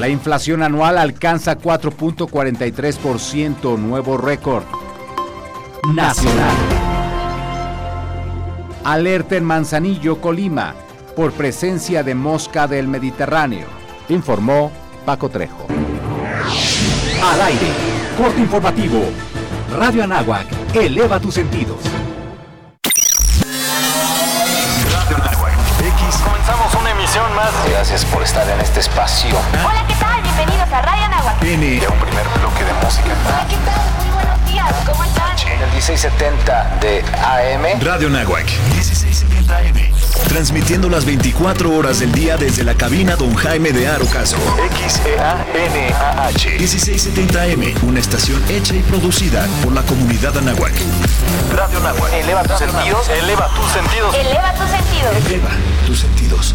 La inflación anual alcanza 4.43%, nuevo récord. Nacional. Alerta en Manzanillo, Colima, por presencia de mosca del Mediterráneo, informó Paco Trejo. Al aire, corte informativo. Radio Anáhuac, eleva tus sentidos. Gracias por estar en este espacio. Hola, ¿qué tal? Bienvenidos a Radio Anáhuac. N. Un primer bloque de música. Hola, ¿qué tal? Muy buenos días. ¿Cómo están? En el 1670 de AM. Radio Anáhuac, 1670 AM. Transmitiendo las 24 horas del día desde la cabina Don Jaime de Arocaso. XEANAH. 1670 AM, una estación hecha y producida por la comunidad Anáhuac. Radio Anáhuac. Eleva tus sentidos. Eleva tus sentidos. Eleva tus sentidos. Eleva tus sentidos.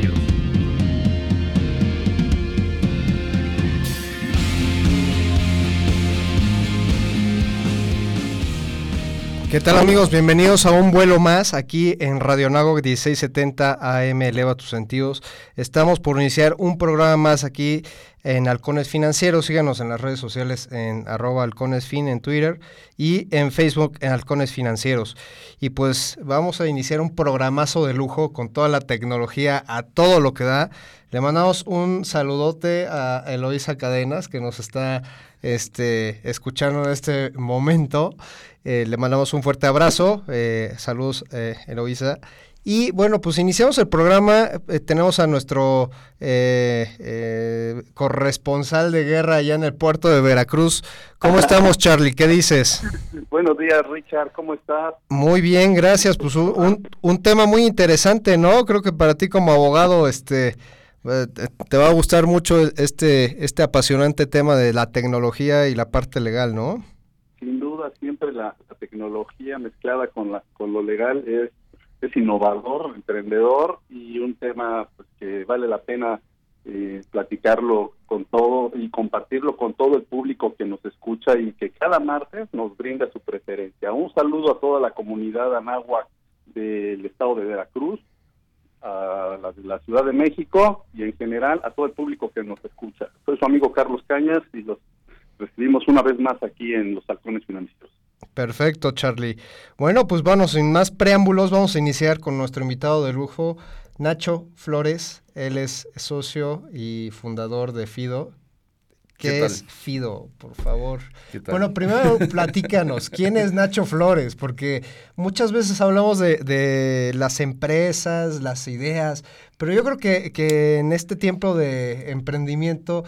¿Qué tal amigos? Bienvenidos a un vuelo más aquí en Radio Nago 1670 AM Eleva tus sentidos. Estamos por iniciar un programa más aquí en Halcones Financieros. Síganos en las redes sociales en arroba halconesfin en Twitter y en Facebook en Halcones Financieros. Y pues vamos a iniciar un programazo de lujo con toda la tecnología a todo lo que da. Le mandamos un saludote a Eloisa Cadenas que nos está este, escuchando en este momento. Eh, le mandamos un fuerte abrazo. Eh, saludos, eh, Eloisa. Y bueno, pues iniciamos el programa. Eh, tenemos a nuestro eh, eh, corresponsal de guerra allá en el puerto de Veracruz. ¿Cómo estamos, Charlie? ¿Qué dices? Buenos días, Richard. ¿Cómo estás? Muy bien, gracias. Pues un, un, tema muy interesante, ¿no? Creo que para ti como abogado, este te va a gustar mucho este, este apasionante tema de la tecnología y la parte legal, ¿no? Sin duda, siempre la, la tecnología mezclada con, la, con lo legal es, es innovador, emprendedor y un tema pues, que vale la pena eh, platicarlo con todo y compartirlo con todo el público que nos escucha y que cada martes nos brinda su preferencia. Un saludo a toda la comunidad anáhuac del estado de Veracruz a la, la, Ciudad de México y en general a todo el público que nos escucha. Soy su amigo Carlos Cañas y los recibimos una vez más aquí en los Halcones Financieros. Perfecto, Charlie. Bueno, pues vamos, sin más preámbulos, vamos a iniciar con nuestro invitado de lujo, Nacho Flores. Él es socio y fundador de Fido. ¿Qué, ¿Qué es Fido, por favor? Bueno, primero platícanos, ¿quién es Nacho Flores? Porque muchas veces hablamos de, de, las empresas, las ideas, pero yo creo que, que en este tiempo de emprendimiento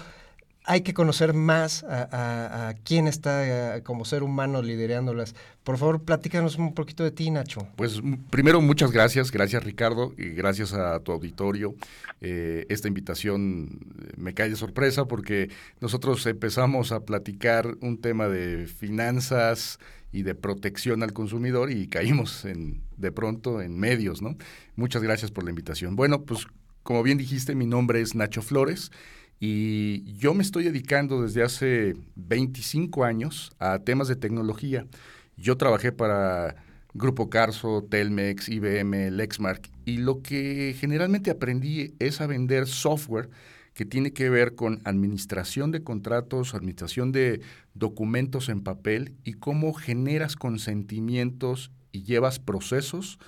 hay que conocer más a, quién está a, como ser humano liderándolas. Por favor, platícanos un poquito de ti, Nacho. Pues primero, muchas gracias, gracias Ricardo, y gracias a tu auditorio. Eh, esta invitación me cae de sorpresa porque nosotros empezamos a platicar un tema de finanzas y de protección al consumidor y caímos en, de pronto en medios, ¿no? Muchas gracias por la invitación. Bueno, pues como bien dijiste, mi nombre es Nacho Flores. Y yo me estoy dedicando desde hace 25 años a temas de tecnología. Yo trabajé para Grupo Carso, Telmex, IBM, Lexmark y lo que generalmente aprendí es a vender software que tiene que ver con administración de contratos, administración de documentos en papel y cómo generas consentimientos y llevas procesos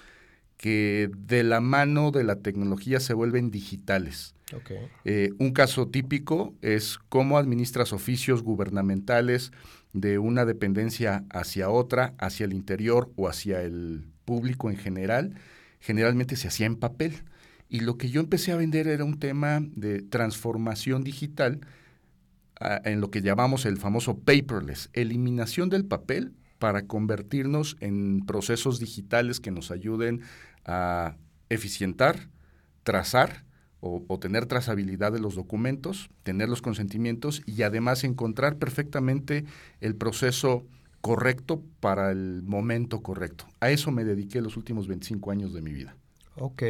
que de la mano de la tecnología se vuelven digitales. Okay. Eh, un caso típico es cómo administras oficios gubernamentales de una dependencia hacia otra, hacia el interior o hacia el público en general. Generalmente se hacía en papel. Y lo que yo empecé a vender era un tema de transformación digital uh, en lo que llamamos el famoso paperless, eliminación del papel para convertirnos en procesos digitales que nos ayuden a eficientar, trazar o, o, tener trazabilidad de los documentos, tener los consentimientos y además encontrar perfectamente el proceso correcto para el momento correcto. A eso me dediqué los últimos 25 años de mi vida. Ok,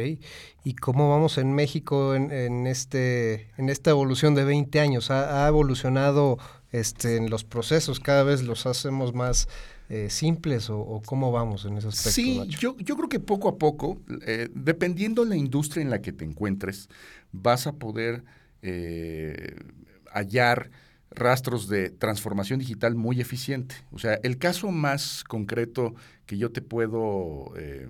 ¿y cómo vamos en México en, este, en esta evolución de 20 años? ¿Ha, ha evolucionado este, en los procesos? ¿Cada vez los hacemos más eh, simples o, o, cómo vamos en ese aspecto? Sí, Nacho? yo, yo creo que poco a poco, eh, dependiendo la industria en la que te encuentres, vas a poder eh, hallar rastros de transformación digital muy eficiente. O sea, el caso más concreto que yo te puedo eh,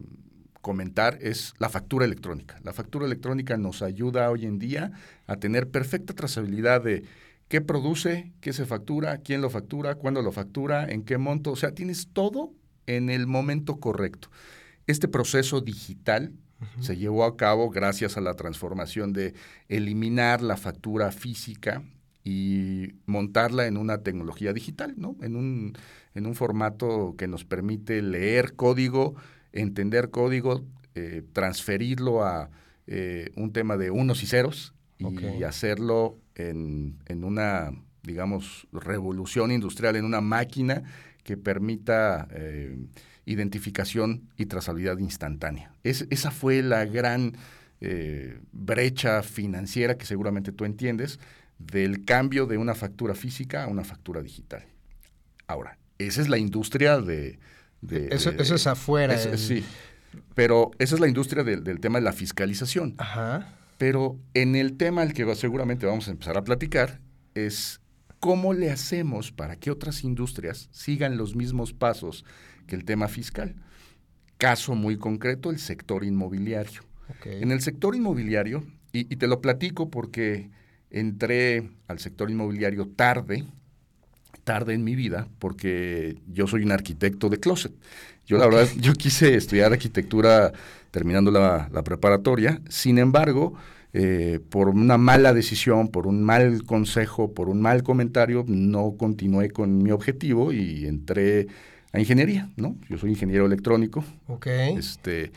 comentar es la factura electrónica. La factura electrónica nos ayuda hoy en día a tener perfecta trazabilidad de qué produce, qué se factura, quién lo factura, cuándo lo factura, en qué monto. O sea, tienes todo en el momento correcto. Este proceso digital uh -huh. se llevó a cabo gracias a la transformación de eliminar la factura física y montarla en una tecnología digital, ¿no? En un, en un formato que nos permite leer código, entender código, eh, transferirlo a eh, un tema de unos y ceros y hacerlo en, en, una, digamos, revolución industrial, en una máquina que permita eh, identificación y trazabilidad instantánea. Es, esa fue la gran eh, brecha financiera que seguramente tú entiendes del cambio de una factura física a una factura digital. Ahora, esa es la industria de... de eso, de, eso, es afuera. Es, el... Sí, pero esa es la industria del, del tema de la fiscalización. Ajá. Pero en el tema al que seguramente vamos a empezar a platicar es cómo le hacemos para que otras industrias sigan los mismos pasos que el tema fiscal. Caso muy concreto, el sector inmobiliario. Okay. En el sector inmobiliario, y, y, te lo platico porque entré al sector inmobiliario tarde, tarde en mi vida, porque yo soy un arquitecto de closet. Yo la verdad, yo quise estudiar arquitectura terminando la, la preparatoria, sin embargo, eh, por una mala decisión, por un mal consejo, por un mal comentario, no continué con mi objetivo y entré a ingeniería, ¿no? Yo soy ingeniero electrónico. Ok. Este,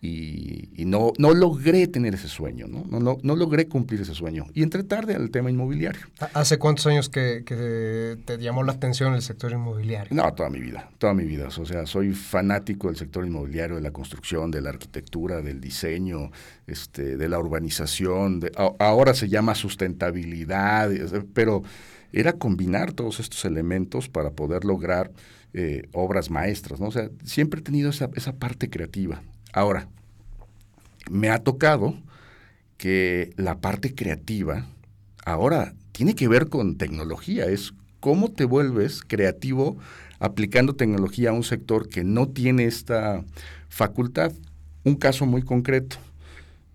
y, y no, no logré tener ese sueño, ¿no? No, no, no logré cumplir ese sueño. Y entré tarde al tema inmobiliario. ¿Hace cuántos años que, que, te llamó la atención el sector inmobiliario? No, toda mi vida, toda mi vida. O sea, soy fanático del sector inmobiliario, de la construcción, de la arquitectura, del diseño, este, de la urbanización. De, a, ahora se llama sustentabilidad, pero era combinar todos estos elementos para poder lograr eh, obras maestras, ¿no? O sea, siempre he tenido esa, esa parte creativa. Ahora, me ha tocado que la parte creativa ahora tiene que ver con tecnología, es cómo te vuelves creativo aplicando tecnología a un sector que no tiene esta facultad. Un caso muy concreto,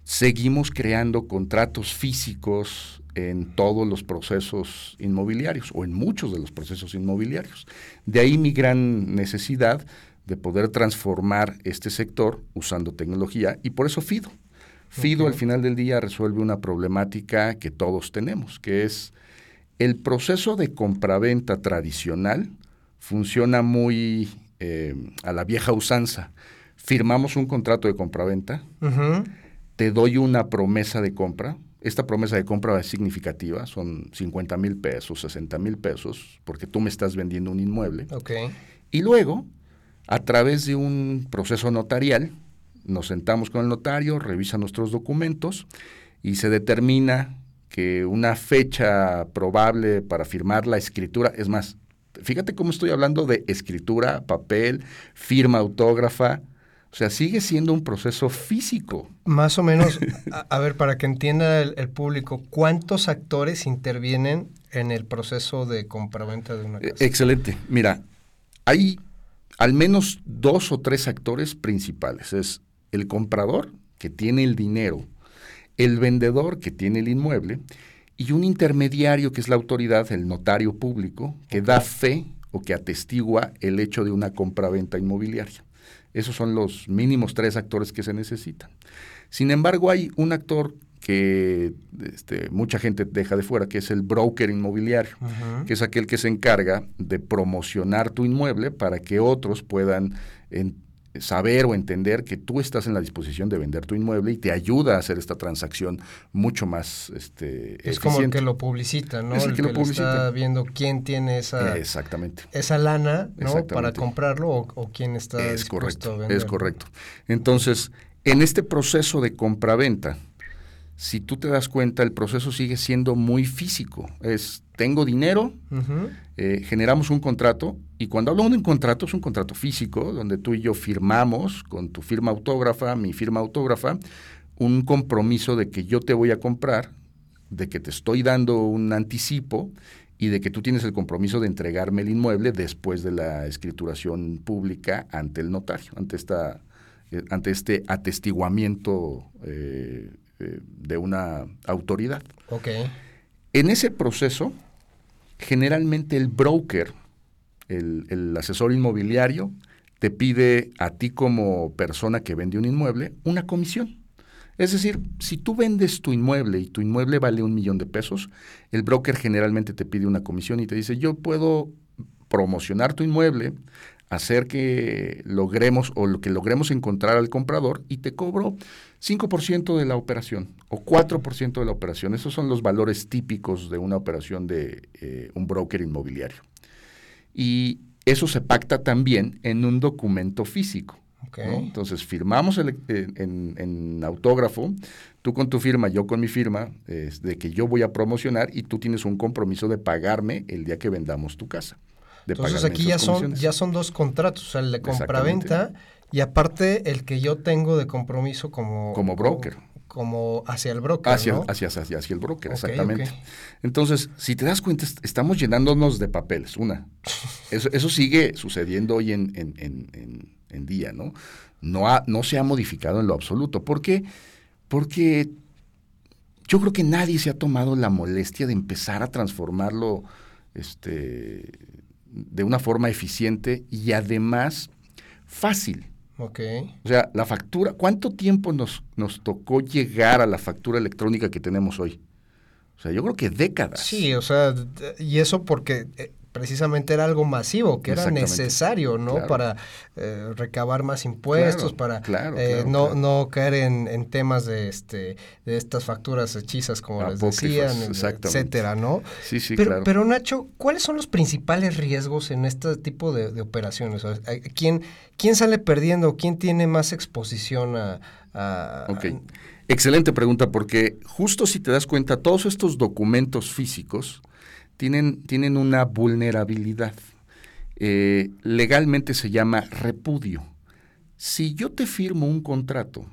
seguimos creando contratos físicos en todos los procesos inmobiliarios o en muchos de los procesos inmobiliarios. De ahí mi gran necesidad de poder transformar este sector usando tecnología y por eso FIDO. FIDO okay. al final del día resuelve una problemática que todos tenemos, que es el proceso de compraventa tradicional funciona muy eh, a la vieja usanza. Firmamos un contrato de compraventa, uh -huh. te doy una promesa de compra, esta promesa de compra es significativa, son 50 mil pesos, 60 mil pesos, porque tú me estás vendiendo un inmueble. Okay. Y luego a través de un proceso notarial, nos sentamos con el notario, revisa nuestros documentos y se determina que una fecha probable para firmar la escritura, es más, fíjate cómo estoy hablando de escritura, papel, firma autógrafa, o sea, sigue siendo un proceso físico. Más o menos, a, a ver, para que entienda el, el, público, ¿cuántos actores intervienen en el proceso de compraventa de una casa? Excelente. Mira, hay al menos dos o tres actores principales. Es el comprador, que tiene el dinero, el vendedor, que tiene el inmueble, y un intermediario, que es la autoridad, el notario público, que da fe o que atestigua el hecho de una compraventa inmobiliaria. Esos son los mínimos tres actores que se necesitan. Sin embargo, hay un actor que este, mucha gente deja de fuera, que es el broker inmobiliario, uh -huh. que es aquel que se encarga de promocionar tu inmueble para que otros puedan en, saber o entender que tú estás en la disposición de vender tu inmueble y te ayuda a hacer esta transacción mucho más este, Es como el que lo publicita, ¿no? Es el, el que, que, lo publicita. está viendo quién tiene esa, Exactamente. esa lana ¿no? para comprarlo o, o, quién está es dispuesto correcto, a. Es correcto. Entonces, En este proceso de compraventa, si tú te das cuenta, el proceso sigue siendo muy físico. Es, tengo dinero, eh, generamos un contrato, y cuando hablo de un contrato, es un contrato físico, donde tú y yo firmamos con tu firma autógrafa, mi firma autógrafa, un compromiso de que yo te voy a comprar, de que te estoy dando un anticipo y de que tú tienes el compromiso de entregarme el inmueble después de la escrituración pública ante el notario, ante esta, eh, ante este atestiguamiento eh, eh, de una autoridad. Ok. En ese proceso, generalmente el broker, el, el asesor inmobiliario, te pide a ti como persona que vende un inmueble una comisión. Es decir, si tú vendes tu inmueble y tu inmueble vale un millón de pesos, el broker generalmente te pide una comisión y te dice, yo puedo promocionar tu inmueble, hacer que logremos o lo que logremos encontrar al comprador y te cobro 5% de la operación o 4% de la operación. Esos son los valores típicos de una operación de eh, un broker inmobiliario. Y eso se pacta también en un documento físico. Entonces firmamos el- en, en- en autógrafo, tú con tu firma, yo con mi firma, es de que yo voy a promocionar y tú tienes un compromiso de pagarme el día que vendamos tu casa. De Entonces aquí ya son, ya son dos contratos, o sea, el de compraventa y aparte el que yo tengo de compromiso como... Como broker. Como, hacia el broker, Hacia, ¿no? hacia, hacia, hacia el broker, Ok, exactamente. Entonces, si te das cuenta, est- estamos llenándonos de papeles, una. Eso, eso sigue sucediendo hoy en, en- en- en- en día, ¿no? No, ha- no se ha modificado en lo absoluto. ¿Por qué? Porque yo creo que nadie se ha tomado la molestia de empezar a transformarlo este, de una forma eficiente y además fácil. Ok. O sea, la factura, ¿cuánto tiempo nos, nos tocó llegar a la factura electrónica que tenemos hoy? O sea, yo creo que décadas. Sí, o sea, y eso porque eh, precisamente era algo masivo, que era necesario, ¿no? Claro. para eh, recabar más impuestos, Claro, para claro, eh, no, no caer en, en temas de este de estas facturas hechizas, como les decían, eh, etcétera, ¿no? Sí, sí, pero, claro. pero Nacho, ¿cuáles son los principales riesgos en este tipo de, de operaciones? O sea, ¿quién, ¿Quién sale perdiendo? ¿Quién tiene más exposición a... a- Ok. Excelente pregunta, porque justo si te das cuenta, todos estos documentos físicos tienen, tienen una vulnerabilidad. Eh, legalmente se llama repudio. Si yo te firmo un contrato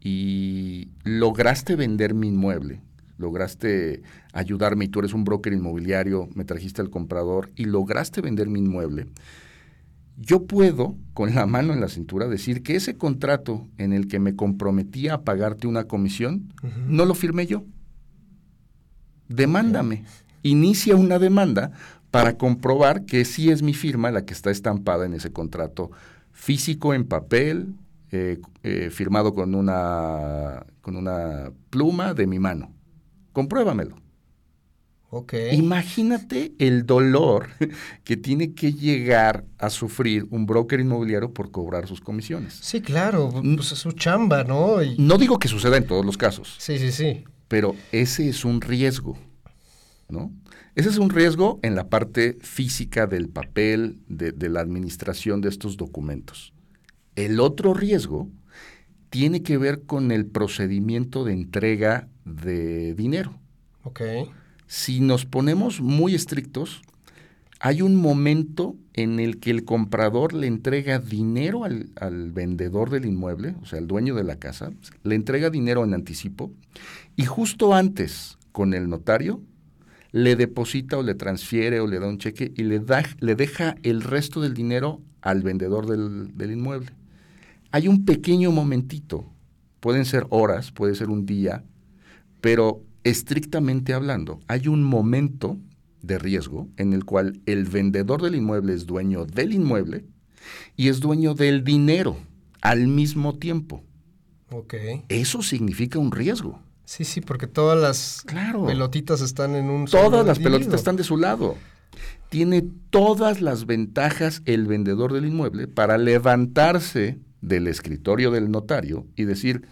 y lograste vender mi inmueble, lograste ayudarme y tú eres un broker inmobiliario, me trajiste al comprador y lograste vender mi inmueble, yo puedo, con la mano en la cintura, decir que ese contrato en el que me comprometía a pagarte una comisión, no lo firmé yo. Demándame. Inicia una demanda para comprobar que sí es mi firma la que está estampada en ese contrato físico en papel, eh, eh, firmado con una, con una pluma de mi mano. Compruébamelo. Ok. Imagínate el dolor que tiene que llegar a sufrir un broker inmobiliario por cobrar sus comisiones. Sí, claro, pues es su chamba, ¿no? Y- No digo que suceda en todos los casos, Sí, sí, sí. pero ese es un riesgo, ¿no? Ese es un riesgo en la parte física del papel, de, de la administración de estos documentos. El otro riesgo tiene que ver con el procedimiento de entrega de dinero. Si nos ponemos muy estrictos, hay un momento en el que el comprador le entrega dinero al, al vendedor del inmueble, o sea, al dueño de la casa, le entrega dinero en anticipo y justo antes, con el notario, le deposita o le transfiere o le da un cheque y le, da, le deja el resto del dinero al vendedor del, del inmueble. Hay un pequeño momentito, pueden ser horas, puede ser un día, pero estrictamente hablando, hay un momento de riesgo en el cual el vendedor del inmueble es dueño del inmueble y es dueño del dinero al mismo tiempo. Ok. Eso significa un riesgo. Sí, sí, porque todas las Claro. pelotitas están en un solo Todas las individuo. pelotitas están de su lado. Tiene todas las ventajas el vendedor del inmueble para levantarse del escritorio del notario y decir,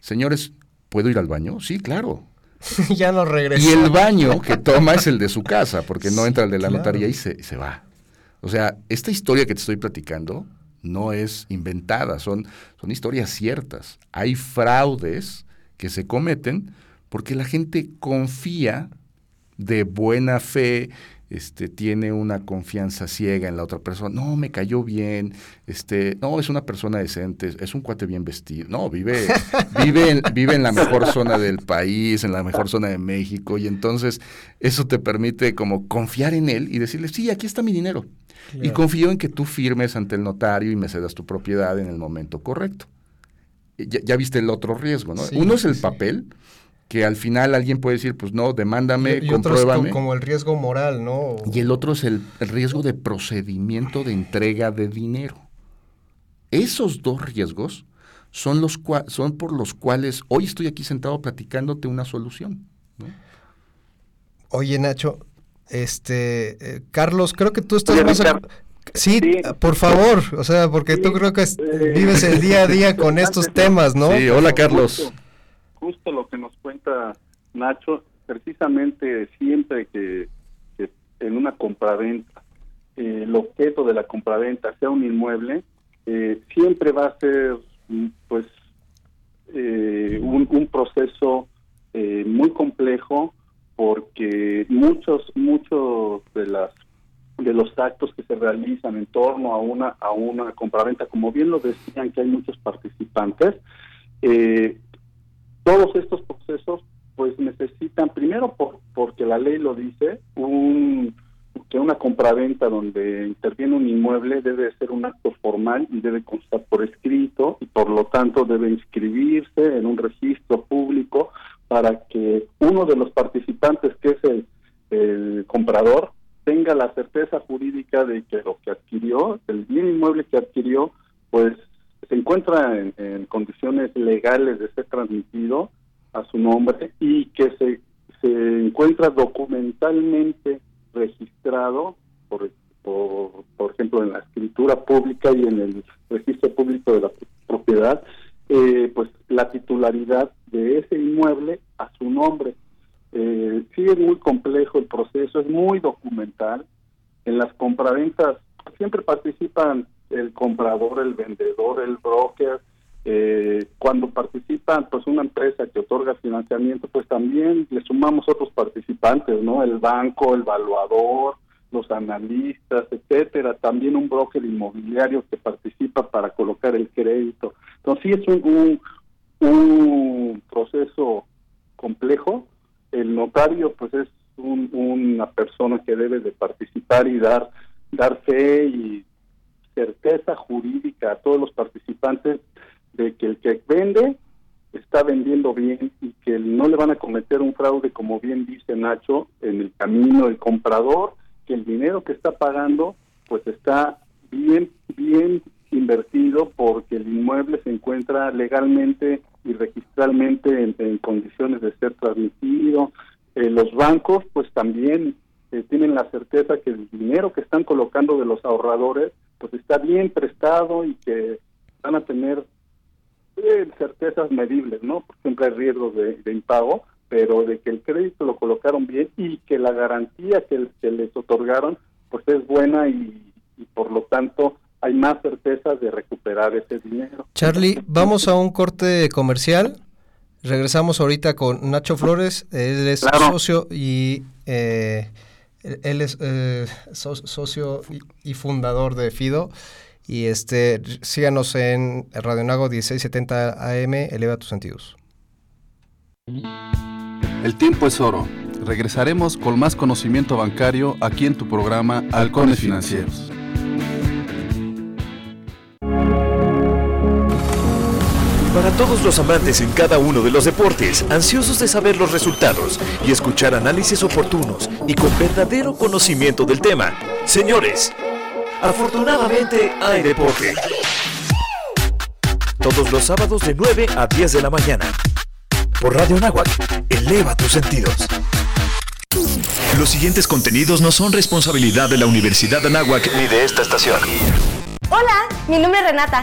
señores, ¿puedo ir al baño? Sí, claro. ya no regresa. Y el baño que toma es el de su casa, porque no Sí, entra el de la claro. notaría y se, se va. O sea, esta historia que te estoy platicando no es inventada, son, son historias ciertas. Hay fraudes que se cometen porque la gente confía de buena fe, este, tiene una confianza ciega en la otra persona. No, me cayó bien. Este, no, es una persona decente, es un cuate bien vestido. No, vive, vive, en, vive en la mejor zona del país, en la mejor zona de México. Y entonces eso te permite como confiar en él y decirle, sí, aquí está mi dinero. Y confío en que tú firmes ante el notario y me cedas tu propiedad en el momento correcto. Ya, ya viste el otro riesgo, ¿no? Uno es el papel, que al final alguien puede decir, pues no, demándame, y, y compruébame. Es como el riesgo moral, ¿no? Y el otro es el, el, riesgo de procedimiento de entrega de dinero. Esos dos riesgos son, los son por los cuales hoy estoy aquí sentado platicándote una solución. ¿no? Oye, Nacho, este, eh, Carlos, creo que tú estás Oye, más... Sí, sí, por favor, o sea, porque sí, tú creo que eh, vives el día a día con estos temas, ¿no? Sí, hola Carlos. Justo, justo lo que nos cuenta Nacho, precisamente siempre que, que en una compraventa, eh, el objeto de la compraventa sea un inmueble, eh, siempre va a ser pues eh, un, un, proceso muy complejo porque muchos muchos de las de los actos que se realizan en torno a una a una compraventa. Como bien lo decían que hay muchos participantes eh, todos estos procesos pues necesitan primero por, porque la ley lo dice un que una compraventa donde interviene un inmueble debe ser un acto formal y debe constar por escrito y por lo tanto debe inscribirse en un registro público para que uno de los participantes que es el, el comprador tenga la certeza jurídica de que lo que adquirió, el bien inmueble que adquirió, pues se encuentra en, condiciones legales de ser transmitido a su nombre y que se, se encuentra documentalmente registrado, por, por, por ejemplo, en la escritura pública y en el registro público de la propiedad, eh, pues la titularidad de ese inmueble a su nombre. Eh, sí es muy complejo el proceso, es muy documental. En las compraventas siempre participan el comprador, el vendedor, el broker. Eh, cuando participan, pues una empresa que otorga financiamiento, pues también le sumamos otros participantes, ¿no? El banco, el evaluador, los analistas, etcétera. También un broker inmobiliario que participa para colocar el crédito. Entonces sí es un, un proceso complejo, el notario pues es un, una persona que debe de participar y dar dar fe y certeza jurídica a todos los participantes de que el que vende está vendiendo bien y que no le van a cometer un fraude como bien dice Nacho en el camino del comprador que el dinero que está pagando pues está bien bien invertido porque el inmueble se encuentra legalmente y registralmente en, condiciones de ser transmitido. Eh, los bancos pues también eh, tienen la certeza que el dinero que están colocando de los ahorradores pues está bien prestado y que van a tener eh, certezas medibles, ¿no? Siempre hay riesgos de, impago, pero de que el crédito lo colocaron bien y que la garantía que, les otorgaron pues es buena y por lo tanto hay más certeza de recuperar ese dinero. Charlie, vamos a un corte comercial. Regresamos ahorita con Nacho Flores, él es claro. socio y eh, él es eh, so, socio y, fundador de Fido. Y este síganos en Radio Nago 1670 AM, eleva tus sentidos. El tiempo es oro. Regresaremos con más conocimiento bancario aquí en tu programa Halcones Financieros. Para todos los amantes en cada uno de los deportes, ansiosos de saber los resultados y escuchar análisis oportunos y con verdadero conocimiento del tema, señores, afortunadamente hay deporte. Todos los sábados de 9 a 10 de la mañana. Por Radio Nahuac, eleva tus sentidos. Los siguientes contenidos no son responsabilidad de la Universidad de Anáhuac ni de esta estación. Hola, mi nombre es Renata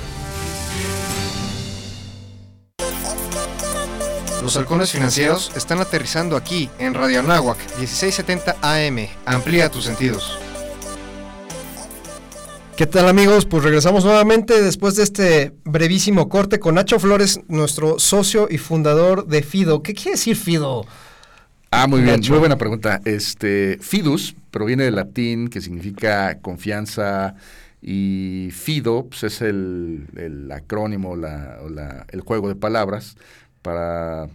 Los halcones financieros están aterrizando aquí en Radio Anáhuac 1670 AM. Amplía tus sentidos. ¿Qué tal amigos? Pues regresamos nuevamente después de este brevísimo corte con Nacho Flores, nuestro socio y fundador de Fido. ¿Qué quiere decir Fido? Ah, muy bien, muy buena pregunta. Este, Fidus proviene del latín que significa confianza y Fido pues, es el, el acrónimo, la, la, el juego de palabras para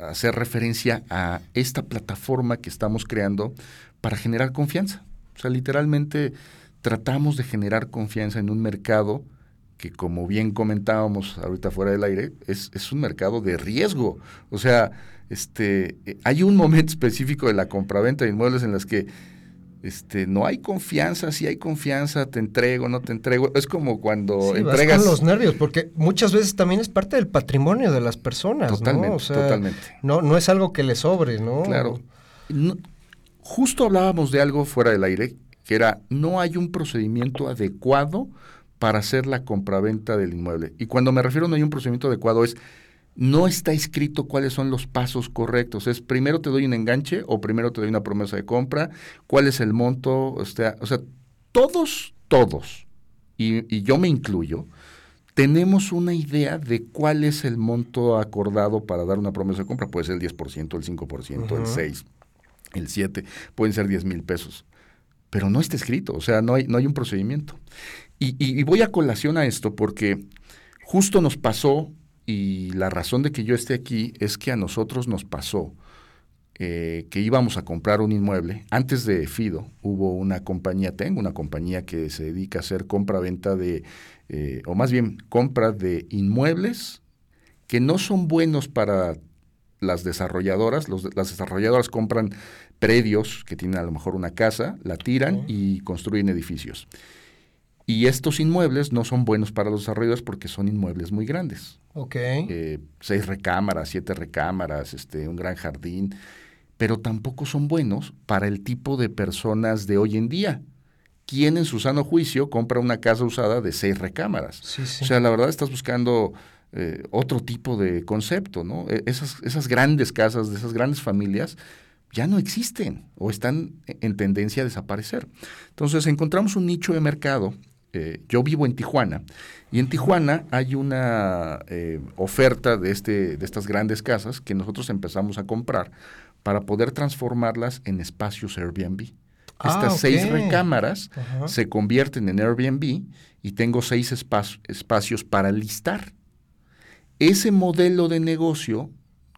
hacer referencia a esta plataforma que estamos creando para generar confianza. O sea, literalmente tratamos de generar confianza en un mercado que como bien comentábamos ahorita fuera del aire, es, es un mercado de riesgo. O sea, este, hay un momento específico de la compraventa de inmuebles en las que este, no hay confianza, si hay confianza, te entrego, no te entrego. Es como cuando sí, entregas. Vas con los nervios, porque muchas veces también es parte del patrimonio de las personas. Totalmente, ¿no? O sea, totalmente. No, no es algo que le sobre, ¿no? Claro. No, justo hablábamos de algo fuera del aire, que era no hay un procedimiento adecuado para hacer la compraventa del inmueble. Y cuando me refiero a no hay un procedimiento adecuado es no está escrito cuáles son los pasos correctos. Es primero te doy un enganche o primero te doy una promesa de compra, cuál es el monto, o sea, o sea todos, todos, y, y, yo me incluyo, tenemos una idea de cuál es el monto acordado para dar una promesa de compra. Puede ser el 10%, el 5%, uh -huh. el 6%, el 7%, pueden ser 10 mil pesos. Pero no está escrito, o sea, no hay, no hay un procedimiento. Y, y, y voy a colación a esto porque justo nos pasó y la razón de que yo esté aquí es que a nosotros nos pasó eh, que íbamos a comprar un inmueble. Antes de Fido hubo una compañía, tengo una compañía que se dedica a hacer compra-venta de, eh, o más bien compra de inmuebles que no son buenos para las desarrolladoras. Los, las desarrolladoras compran predios que tienen a lo mejor una casa, la tiran uh -huh. y construyen edificios. Y estos inmuebles no son buenos para los desarrolladores porque son inmuebles muy grandes. Ok. Eh, seis recámaras, siete recámaras, este, un gran jardín, pero tampoco son buenos para el tipo de personas de hoy en día. ¿Quién en su sano juicio compra una casa usada de seis recámaras? Sí, sí. O sea, la verdad estás buscando eh, otro tipo de concepto, ¿no? Esas, esas grandes casas de esas grandes familias ya no existen o están en tendencia a desaparecer. Entonces encontramos un nicho de mercado eh, yo vivo en Tijuana y en Tijuana hay una eh, oferta de, este, de estas grandes casas que nosotros empezamos a comprar para poder transformarlas en espacios Airbnb. Ah, Estas okay. seis recámaras se convierten en Airbnb y tengo seis espac espacios para listar. Ese modelo de negocio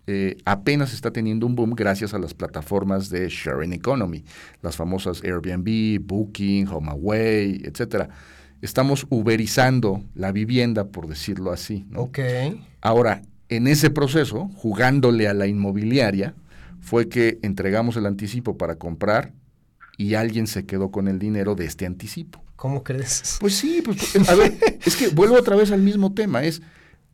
eh, apenas está teniendo un boom gracias a las plataformas de sharing economy, las famosas Airbnb, Booking, HomeAway, etcétera. Estamos uberizando la vivienda, por decirlo así. Ahora, en ese proceso, jugándole a la inmobiliaria, fue que entregamos el anticipo para comprar y alguien se quedó con el dinero de este anticipo. ¿Cómo crees? Pues sí, pues, a ver, es que vuelvo otra vez al mismo tema, es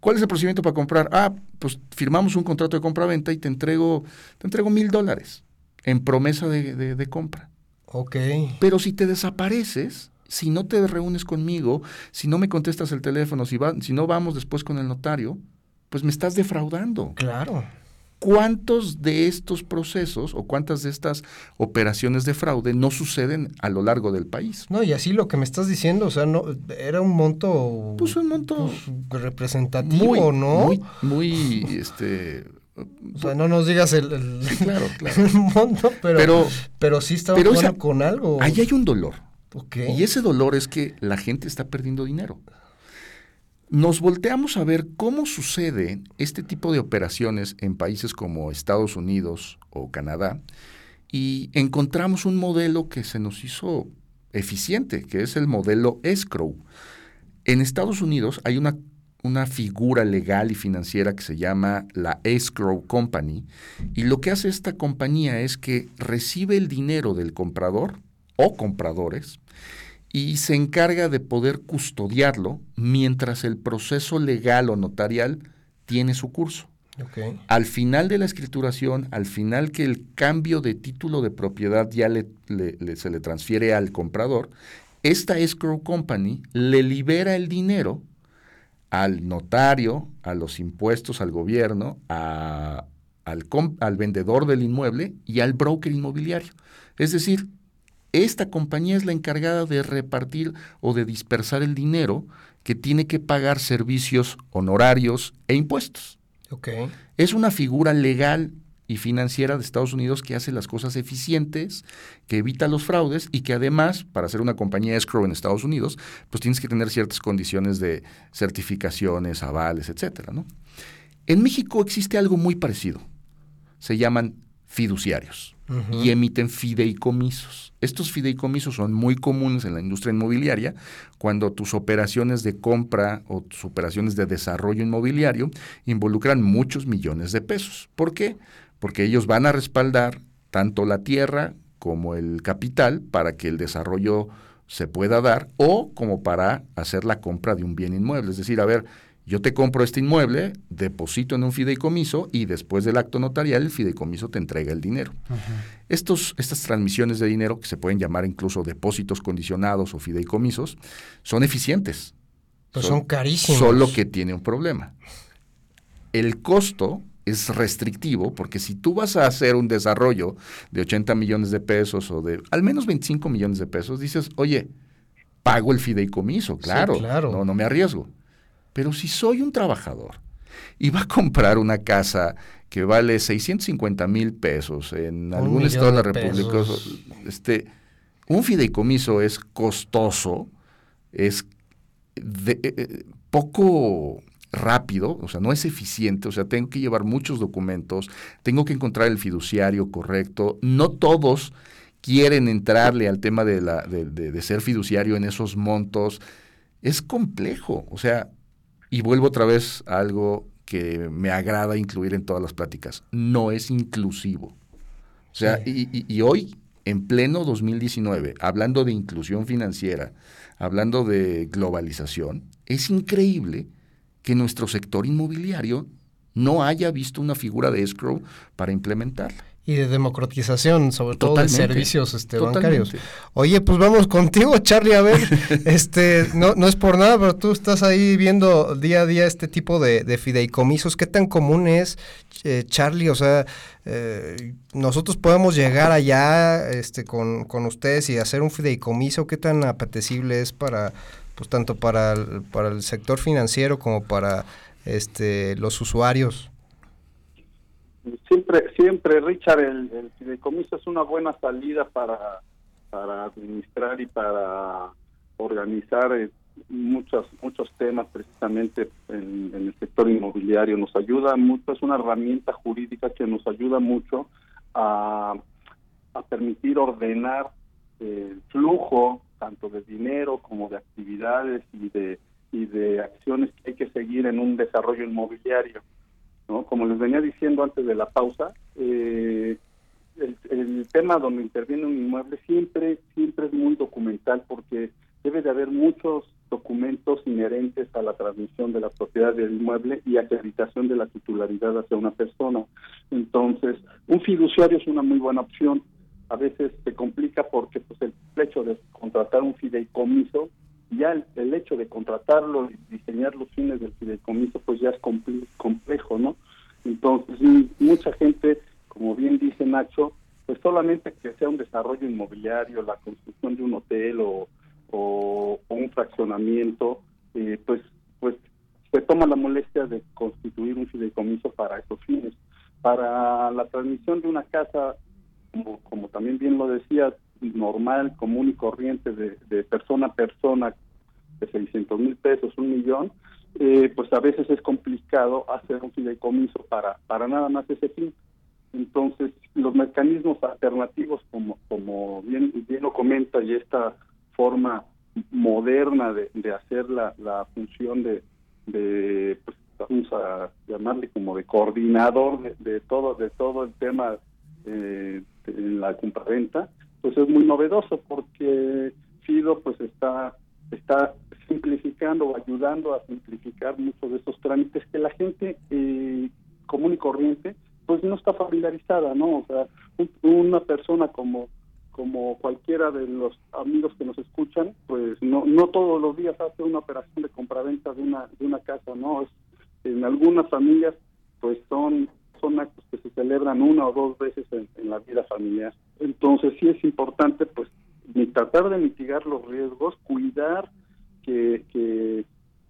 ¿cuál es el procedimiento para comprar? Ah, pues firmamos un contrato de compra-venta y te entrego, te entrego mil dólares en promesa de, de, de compra. Ok. Pero si te desapareces, si no te reúnes conmigo, si no me contestas el teléfono, si, va, si no vamos después con el notario, pues me estás defraudando. Claro. ¿Cuántos de estos procesos o cuántas de estas operaciones de fraude no suceden a lo largo del país? No, y así lo que me estás diciendo, o sea, no era un monto pues un monto pues, representativo, muy, ¿no? Muy, muy este o sea, no nos digas el, claro, claro. el monto, pero, pero, pero sí estaba pero con algo. Ahí hay un dolor. Y ese dolor es que la gente está perdiendo dinero. nos volteamos a ver cómo sucede este tipo de operaciones en países como Estados Unidos o Canadá y encontramos un modelo que se nos hizo eficiente, que es el modelo escrow. En Estados Unidos hay una, una figura legal y financiera que se llama la escrow company y lo que hace esta compañía es que recibe el dinero del comprador o compradores y se encarga de poder custodiarlo mientras el proceso legal o notarial tiene su curso. Al final de la escrituración, al final que el cambio de título de propiedad ya se le transfiere al comprador, esta escrow company le libera el dinero al notario, a los impuestos, al gobierno, al, al vendedor del inmueble y al broker inmobiliario. Es decir, esta compañía es la encargada de repartir o de dispersar el dinero que tiene que pagar servicios honorarios e impuestos. Es una figura legal y financiera de Estados Unidos que hace las cosas eficientes, que evita los fraudes y que además, para ser una compañía escrow en Estados Unidos, pues tienes que tener ciertas condiciones de certificaciones, avales, etcétera, ¿no? En México existe algo muy parecido. Se llaman fiduciarios y emiten fideicomisos. Estos fideicomisos son muy comunes en la industria inmobiliaria cuando tus operaciones de compra o tus operaciones de desarrollo inmobiliario involucran muchos millones de pesos. ¿Por qué? Porque ellos van a respaldar tanto la tierra como el capital para que el desarrollo se pueda dar o como para hacer la compra de un bien inmueble. Es decir, a ver, yo te compro este inmueble, deposito en un fideicomiso y después del acto notarial el fideicomiso te entrega el dinero. Estos, estas transmisiones de dinero, que se pueden llamar incluso depósitos condicionados o fideicomisos, son eficientes. Pues son, carísimos. Solo que tiene un problema. El costo es restrictivo porque si tú vas a hacer un desarrollo de 80 millones de pesos o de al menos 25 millones de pesos, dices, oye, pago el fideicomiso, claro, claro. No, no me arriesgo. Pero si soy un trabajador y va a comprar una casa que vale 650 mil pesos en algún estado de la República, este, un fideicomiso es costoso, es eh, eh, poco rápido, o sea, no es eficiente, o sea, tengo que llevar muchos documentos, tengo que encontrar el fiduciario correcto, no todos quieren entrarle al tema de, la, de ser fiduciario en esos montos, es complejo, o sea, y vuelvo otra vez a algo que me agrada incluir en todas las pláticas. No es inclusivo. O sea, y, hoy, en pleno 2019, hablando de inclusión financiera, hablando de globalización, es increíble que nuestro sector inmobiliario no haya visto una figura de escrow para implementarla y de democratización, sobre todo de servicios este, bancarios. Oye, pues vamos contigo, Charlie, a ver, este, no, no es por nada, pero tú estás ahí viendo día a día este tipo de, fideicomisos. ¿Qué tan común es, eh, Charlie? O sea, eh, nosotros podemos llegar allá este, con, con ustedes y hacer un fideicomiso. ¿Qué tan apetecible es para, pues tanto para el, para el sector financiero como para este, los usuarios? Siempre, siempre Richard, el, el es una buena salida para, para administrar y para organizar eh, muchos muchos temas precisamente en, el sector inmobiliario. Nos ayuda mucho, es una herramienta jurídica que nos ayuda mucho a, a permitir ordenar el flujo tanto de dinero como de actividades y de y de acciones que hay que seguir en un desarrollo inmobiliario. Como les venía diciendo antes de la pausa, eh, el, tema donde interviene un inmueble siempre, siempre es muy documental porque debe de haber muchos documentos inherentes a la transmisión de la propiedad del inmueble y acreditación de la titularidad hacia una persona. Entonces, un fiduciario es una muy buena opción. A veces se complica porque pues el hecho de contratar un fideicomiso ya el, hecho de contratarlo y diseñar los fines del fideicomiso pues ya es complejo, ¿no? Entonces, mucha gente, como bien dice Nacho, pues solamente que sea un desarrollo inmobiliario, la construcción de un hotel o, o, un fraccionamiento, eh, pues pues se toma la molestia de constituir un fideicomiso para esos fines. Para la transmisión de una casa, como, como también bien lo decía, normal, común y corriente de, de persona a persona de 600 mil pesos, un millón, eh, pues a veces es complicado hacer un fideicomiso para, para nada más ese fin. Entonces, los mecanismos alternativos, como, como bien, bien lo comenta, y esta forma moderna de, de hacer la, la función de, pues, vamos a llamarle como de coordinador de, de todo de todo el tema eh, en la compraventa, pues es muy novedoso porque Fido pues está está simplificando o ayudando a simplificar muchos de esos trámites que la gente eh, común y corriente pues no está familiarizada, ¿no? O sea, una persona como como cualquiera de los amigos que nos escuchan, pues no no todos los días hace una operación de compraventa de una de una casa, ¿no? Es, en algunas familias pues son son celebran una o dos veces en, la vida familiar. Entonces sí es importante pues ni tratar de mitigar los riesgos, cuidar que, que,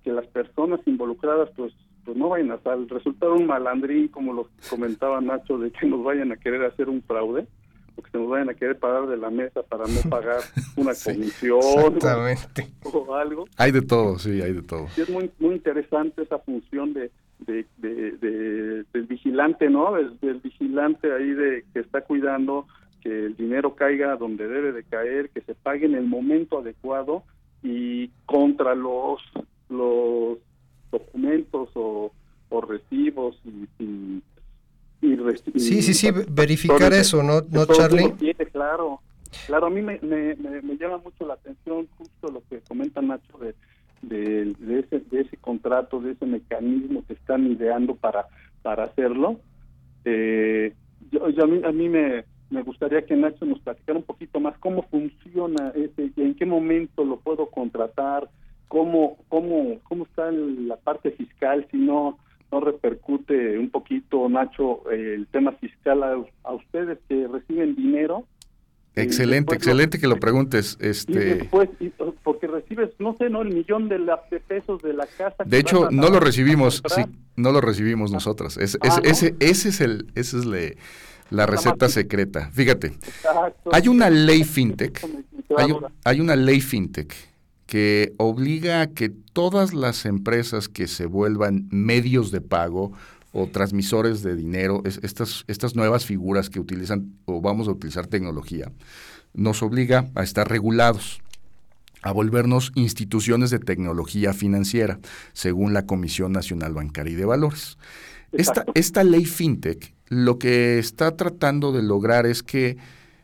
las personas involucradas pues pues no vayan a resultar un malandrín como lo comentaba Nacho de que nos vayan a querer hacer un fraude o que se nos vayan a querer parar de la mesa para no pagar una comisión o, algo. Hay de todo, sí, hay de todo. es muy muy interesante esa función de de, de, del vigilante, ¿no? Del, vigilante ahí de que está cuidando que el dinero caiga donde debe de caer, que se pague en el momento adecuado y contra los los documentos o, o recibos y, y, sí sí sí verificar eso no no Charlie claro. Claro a mí me, me, me, llama mucho la atención justo lo que comenta Nacho de de, ese, de ese contrato, de ese mecanismo que están ideando para, para hacerlo. Eh, yo, a mí, a mí me, me gustaría que Nacho nos platicara un poquito más cómo funciona ese, en qué momento lo puedo contratar, cómo, cómo, cómo está la parte fiscal, si no, no repercute un poquito, Nacho, el tema fiscal a ustedes que reciben dinero Excelente, excelente que lo preguntes. Este... porque recibes, no sé, ¿no? El millón de, pesos de la casa. De hecho, no lo recibimos, sí, no lo recibimos nosotras. Es, ah, ese, ese es el, esa es la receta secreta. Fíjate, hay una ley fintech, hay, hay una ley fintech que obliga a que todas las empresas que se vuelvan medios de pago o transmisores de dinero, estas, estas nuevas figuras que utilizan o vamos a utilizar tecnología, nos obliga a estar regulados, a volvernos instituciones de tecnología financiera, según la Comisión Nacional Bancaria y de Valores. Esta, esta, ley FinTech lo que está tratando de lograr es que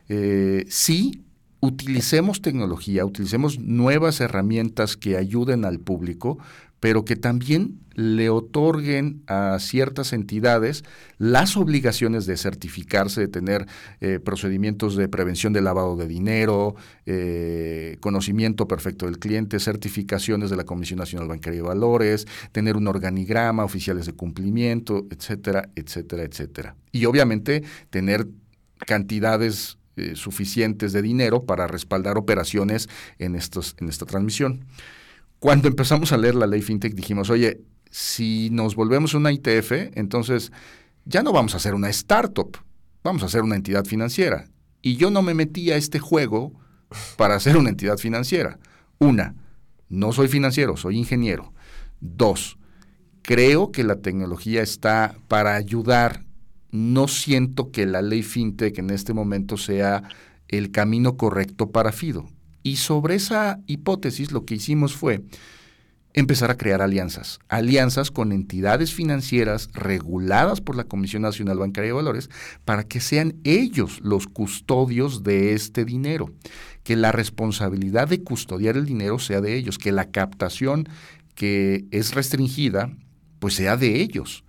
eh, sí utilicemos tecnología, utilicemos nuevas herramientas que ayuden al público, pero que también le otorguen a ciertas entidades las obligaciones de certificarse, de tener eh, procedimientos de prevención de lavado de dinero, eh, conocimiento perfecto del cliente, certificaciones de la Comisión Nacional Bancaria de Valores, tener un organigrama, oficiales de cumplimiento, etcétera, etcétera, etcétera. Y obviamente tener cantidades eh, suficientes de dinero para respaldar operaciones en, estos, en esta transmisión. Cuando empezamos a leer la ley FinTech dijimos, oye, si nos volvemos una ITF, entonces ya no vamos a ser una startup, vamos a ser una entidad financiera. Y yo no me metí a este juego para ser una entidad financiera. Una, no soy financiero, soy ingeniero. Dos, creo que la tecnología está para ayudar. No siento que la ley FinTech en este momento sea el camino correcto para FIDO. Y sobre esa hipótesis lo que hicimos fue empezar a crear alianzas, alianzas con entidades financieras reguladas por la Comisión Nacional Bancaria de Valores para que sean ellos los custodios de este dinero, que la responsabilidad de custodiar el dinero sea de ellos, que la captación que es restringida pues sea de ellos.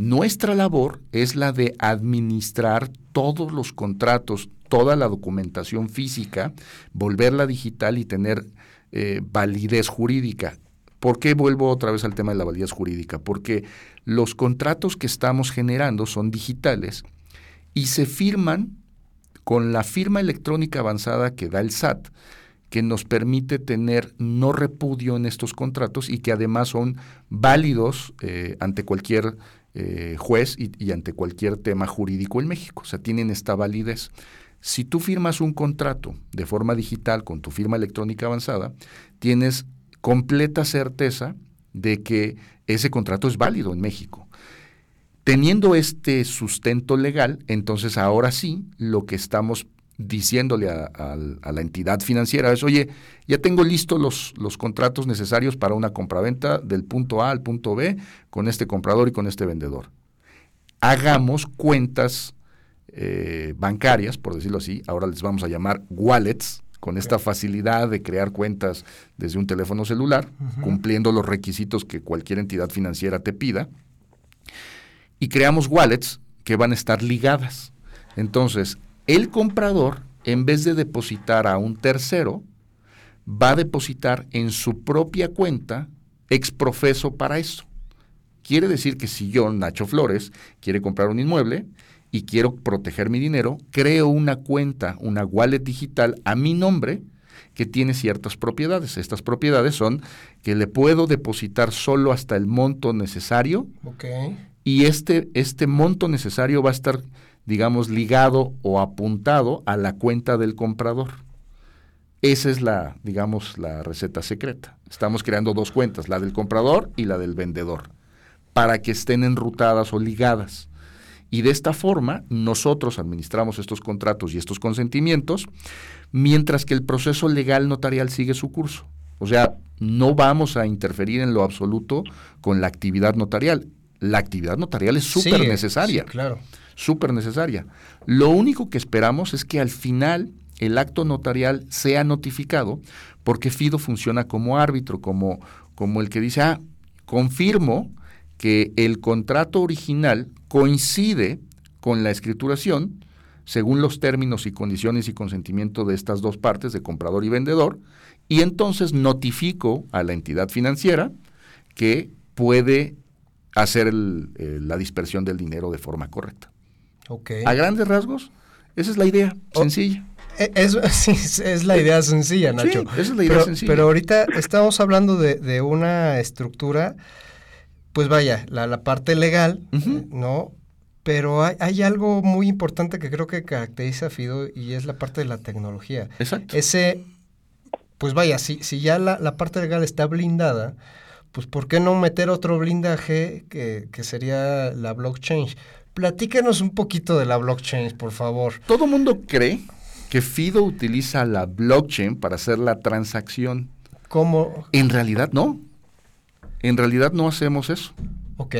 Nuestra labor es la de administrar todos los contratos, toda la documentación física, volverla digital y tener eh, validez jurídica. ¿Por qué vuelvo otra vez al tema de la validez jurídica? Porque los contratos que estamos generando son digitales y se firman con la firma electrónica avanzada que da el SAT, que nos permite tener no repudio en estos contratos y que además son válidos eh, ante cualquier eh, juez y, y, ante cualquier tema jurídico en México. O sea, tienen esta validez. Si tú firmas un contrato de forma digital con tu firma electrónica avanzada, tienes completa certeza de que ese contrato es válido en México. Teniendo este sustento legal, entonces ahora sí lo que estamos diciéndole a, la entidad financiera es, oye, ya tengo listos los, los contratos necesarios para una compraventa del punto A al punto B con este comprador y con este vendedor. Hagamos cuentas eh, bancarias, por decirlo así, ahora les vamos a llamar wallets, con esta facilidad de crear cuentas desde un teléfono celular, cumpliendo los requisitos que cualquier entidad financiera te pida, y creamos wallets que van a estar ligadas. Entonces, el comprador, en vez de depositar a un tercero, va a depositar en su propia cuenta exprofeso para eso. Quiere decir que si yo, Nacho Flores, quiere comprar un inmueble y quiero proteger mi dinero, creo una cuenta, una wallet digital a mi nombre que tiene ciertas propiedades. Estas propiedades son que le puedo depositar solo hasta el monto necesario y este, este monto necesario va a estar digamos, ligado o apuntado a la cuenta del comprador. Esa es la, digamos, la receta secreta. Estamos creando dos cuentas, la del comprador y la del vendedor, para que estén enrutadas o ligadas. Y de esta forma, nosotros administramos estos contratos y estos consentimientos, mientras que el proceso legal notarial sigue su curso. O sea, no vamos a interferir en lo absoluto con la actividad notarial. La actividad notarial es súper necesaria. claro súper necesaria. Lo único que esperamos es que al final el acto notarial sea notificado, porque FIDO funciona como árbitro, como, como el que dice, ah, confirmo que el contrato original coincide con la escrituración según los términos y condiciones y consentimiento de estas dos partes, de comprador y vendedor, y entonces notifico a la entidad financiera que puede hacer la dispersión del dinero de forma correcta. A grandes rasgos, esa es la idea, sencilla. E, es, es, la idea sencilla, Nacho. esa es la idea pero, sencilla. Pero ahorita estamos hablando de, una estructura, pues vaya, la, parte legal, ¿no? Pero hay, algo muy importante que creo que caracteriza a Fido y es la parte de la tecnología. Exacto. Ese, pues vaya, si, si ya la, la parte legal está blindada, pues ¿por qué no meter otro blindaje que, que sería la blockchain? Platícanos un poquito de la blockchain, por favor. Todo mundo cree que Fido utiliza la blockchain para hacer la transacción. ¿Cómo? En realidad no. En realidad no hacemos eso. Ok.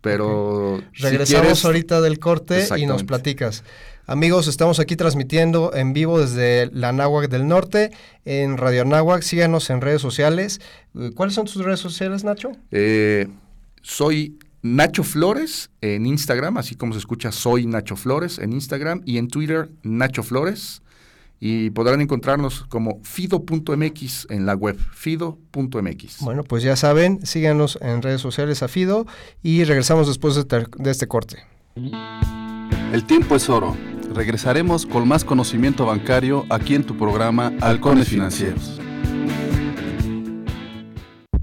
Pero regresamos ahorita del corte y nos platicas. Amigos, estamos aquí transmitiendo en vivo desde la Náhuac del Norte en Radio Náhuac. Síganos en redes sociales. ¿Cuáles son tus redes sociales, Nacho? Eh, soy Nacho Flores en Instagram, así como se escucha, soy Nacho Flores en Instagram y en Twitter, Nacho Flores. Y podrán encontrarnos como fido.mx en la web, fido.mx. Bueno, pues ya saben, síganos en redes sociales a Fido y regresamos después de, de este corte. El tiempo es oro. Regresaremos con más conocimiento bancario aquí en tu programa Halcones Financieros.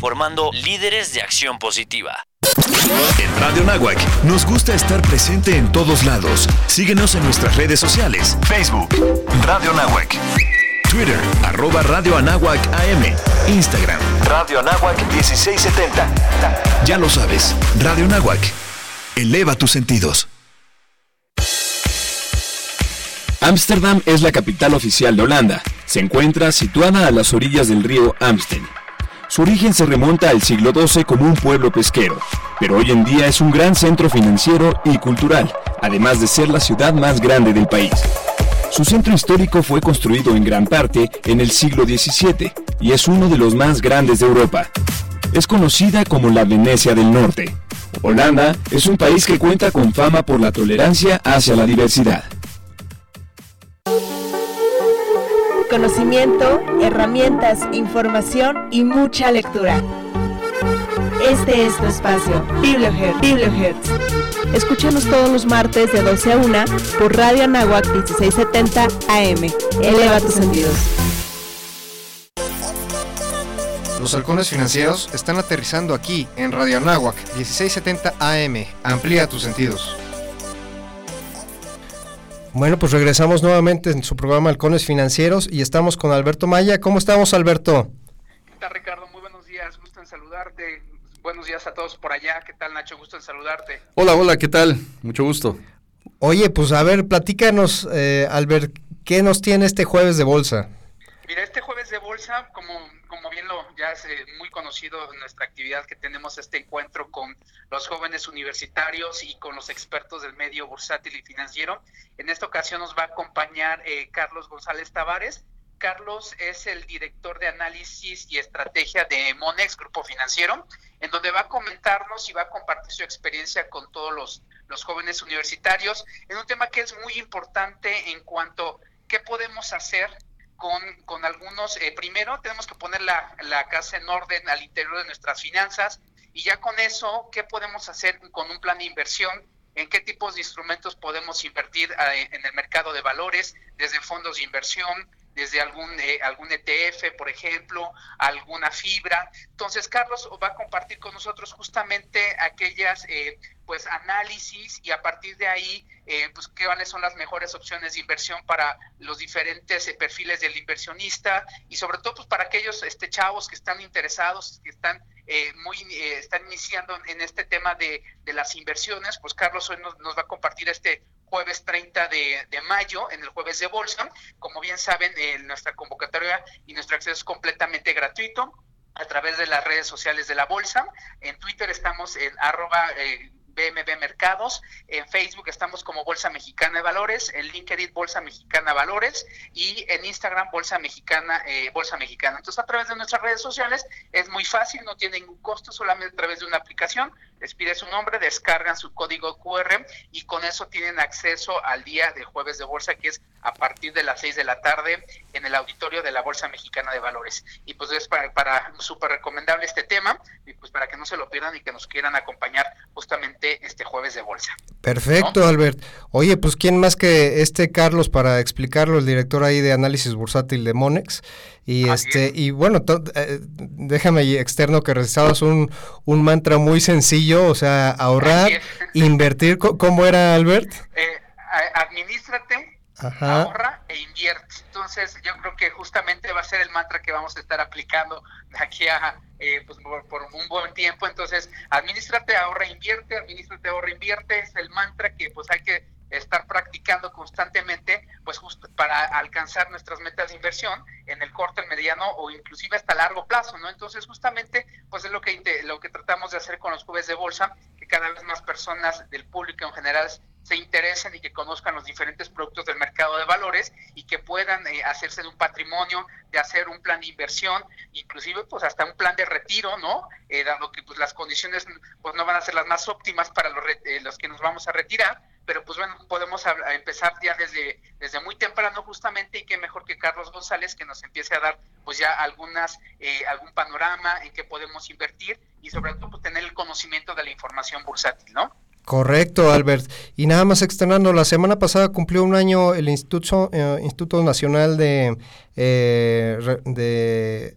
formando líderes de acción positiva. En Radio Nahuac nos gusta estar presente en todos lados. Síguenos en nuestras redes sociales. Facebook, Radio Nahuac. Twitter, arroba Radio Anáhuac AM. Instagram, Radio Anáhuac 1670. Ya lo sabes, Radio Nahuac. Eleva tus sentidos. Ámsterdam es la capital oficial de Holanda. Se encuentra situada a las orillas del río Amstel su origen se remonta al siglo XII como un pueblo pesquero, pero hoy en día es un gran centro financiero y cultural, además de ser la ciudad más grande del país. Su centro histórico fue construido en gran parte en el siglo XVII y es uno de los más grandes de Europa. Es conocida como la Venecia del Norte. Holanda es un país que cuenta con fama por la tolerancia hacia la diversidad. Conocimiento, herramientas, información y mucha lectura. Este es tu espacio, Bibliohertz. Bibliohertz. Escúchanos todos los martes de 12 a 1 por Radio Anáhuac 1670 AM. Eleva tus sentidos. Los halcones financieros están aterrizando aquí en Radio Anáhuac 1670 AM. Amplía tus sentidos. Bueno, pues regresamos nuevamente en su programa Halcones Financieros y estamos con Alberto Maya. ¿Cómo estamos, Alberto? ¿Qué tal, Ricardo? Muy buenos días, gusto en saludarte. Buenos días a todos por allá. ¿Qué tal, Nacho? Gusto en saludarte. Hola, hola, ¿qué tal? Mucho gusto. Oye, pues a ver, platícanos, eh, Albert, ¿qué nos tiene este jueves de bolsa? Mira, este jueves de bolsa, como, como bien lo ya es eh, muy conocido en nuestra actividad que tenemos este encuentro con los jóvenes universitarios y con los expertos del medio bursátil y financiero. En esta ocasión nos va a acompañar eh, Carlos González Tavares. Carlos es el director de análisis y estrategia de Monex, Grupo Financiero, en donde va a comentarnos y va a compartir su experiencia con todos los, los jóvenes universitarios en un tema que es muy importante en cuanto a qué podemos hacer con, con algunos, eh, primero tenemos que poner la, la casa en orden al interior de nuestras finanzas y ya con eso, ¿qué podemos hacer con un plan de inversión? ¿En qué tipos de instrumentos podemos invertir eh, en el mercado de valores, desde fondos de inversión, desde algún, eh, algún ETF, por ejemplo, alguna fibra. Entonces, Carlos va a compartir con nosotros justamente aquellas eh, pues análisis y a partir de ahí, eh, pues cuáles son las mejores opciones de inversión para los diferentes eh, perfiles del inversionista y sobre todo pues para aquellos este chavos que están interesados, que están eh, muy eh, están iniciando en este tema de, de las inversiones, pues Carlos hoy nos, va a compartir este jueves 30 de, de, mayo, en el jueves de bolsa. Como bien saben, eh, nuestra convocatoria y nuestro acceso es completamente gratuito a través de las redes sociales de la bolsa. En Twitter estamos en arroba BMB Mercados, en Facebook estamos como Bolsa Mexicana de Valores, en LinkedIn Bolsa Mexicana Valores y en Instagram Bolsa Mexicana, eh, Bolsa Mexicana. Entonces a través de nuestras redes sociales es muy fácil, no tiene ningún costo, solamente a través de una aplicación, les pide su nombre, descargan su código QR y con eso tienen acceso al día de jueves de bolsa que es a partir de las 6 de la tarde en el auditorio de la Bolsa Mexicana de Valores. Y pues es para, para súper recomendable este tema y pues para que no se lo pierdan y que nos quieran acompañar justamente este jueves de bolsa. Perfecto. Albert. Oye, pues quién más que este Carlos para explicarlo, el director ahí de análisis bursátil de Monex. Y Así este, es. y bueno, eh, déjame externo que recibas un, un mantra muy sencillo, o sea, ahorrar, invertir, ¿cómo era Albert? Eh, administrate, Ajá. ahorra e invierte. Entonces, yo creo que justamente va a ser el mantra que vamos a estar aplicando de aquí a eh, pues por, por, un buen tiempo. Entonces, administrate, ahorra, invierte, administrate, ahorra, invierte. Es el mantra que pues hay que estar practicando constantemente, pues justo para alcanzar nuestras metas de inversión en el corto, el mediano o inclusive hasta largo plazo, ¿no? Entonces, justamente, pues es lo que lo que tratamos de hacer con los jueves de bolsa, que cada vez más personas del público en general se interesen y que conozcan los diferentes productos del mercado de valores y que puedan eh, hacerse de un patrimonio, de hacer un plan de inversión, inclusive pues hasta un plan de retiro, ¿no? Eh, dado que pues las condiciones pues no van a ser las más óptimas para los, eh, los que nos vamos a retirar, pero pues bueno, podemos empezar ya desde, desde muy temprano justamente y qué mejor que Carlos González que nos empiece a dar pues ya algunas, eh, algún panorama en que podemos invertir y sobre todo pues tener el conocimiento de la información bursátil, ¿no? Correcto, Albert. Y nada más externando, la semana pasada cumplió un año el Instituto, eh, Instituto Nacional de, eh, de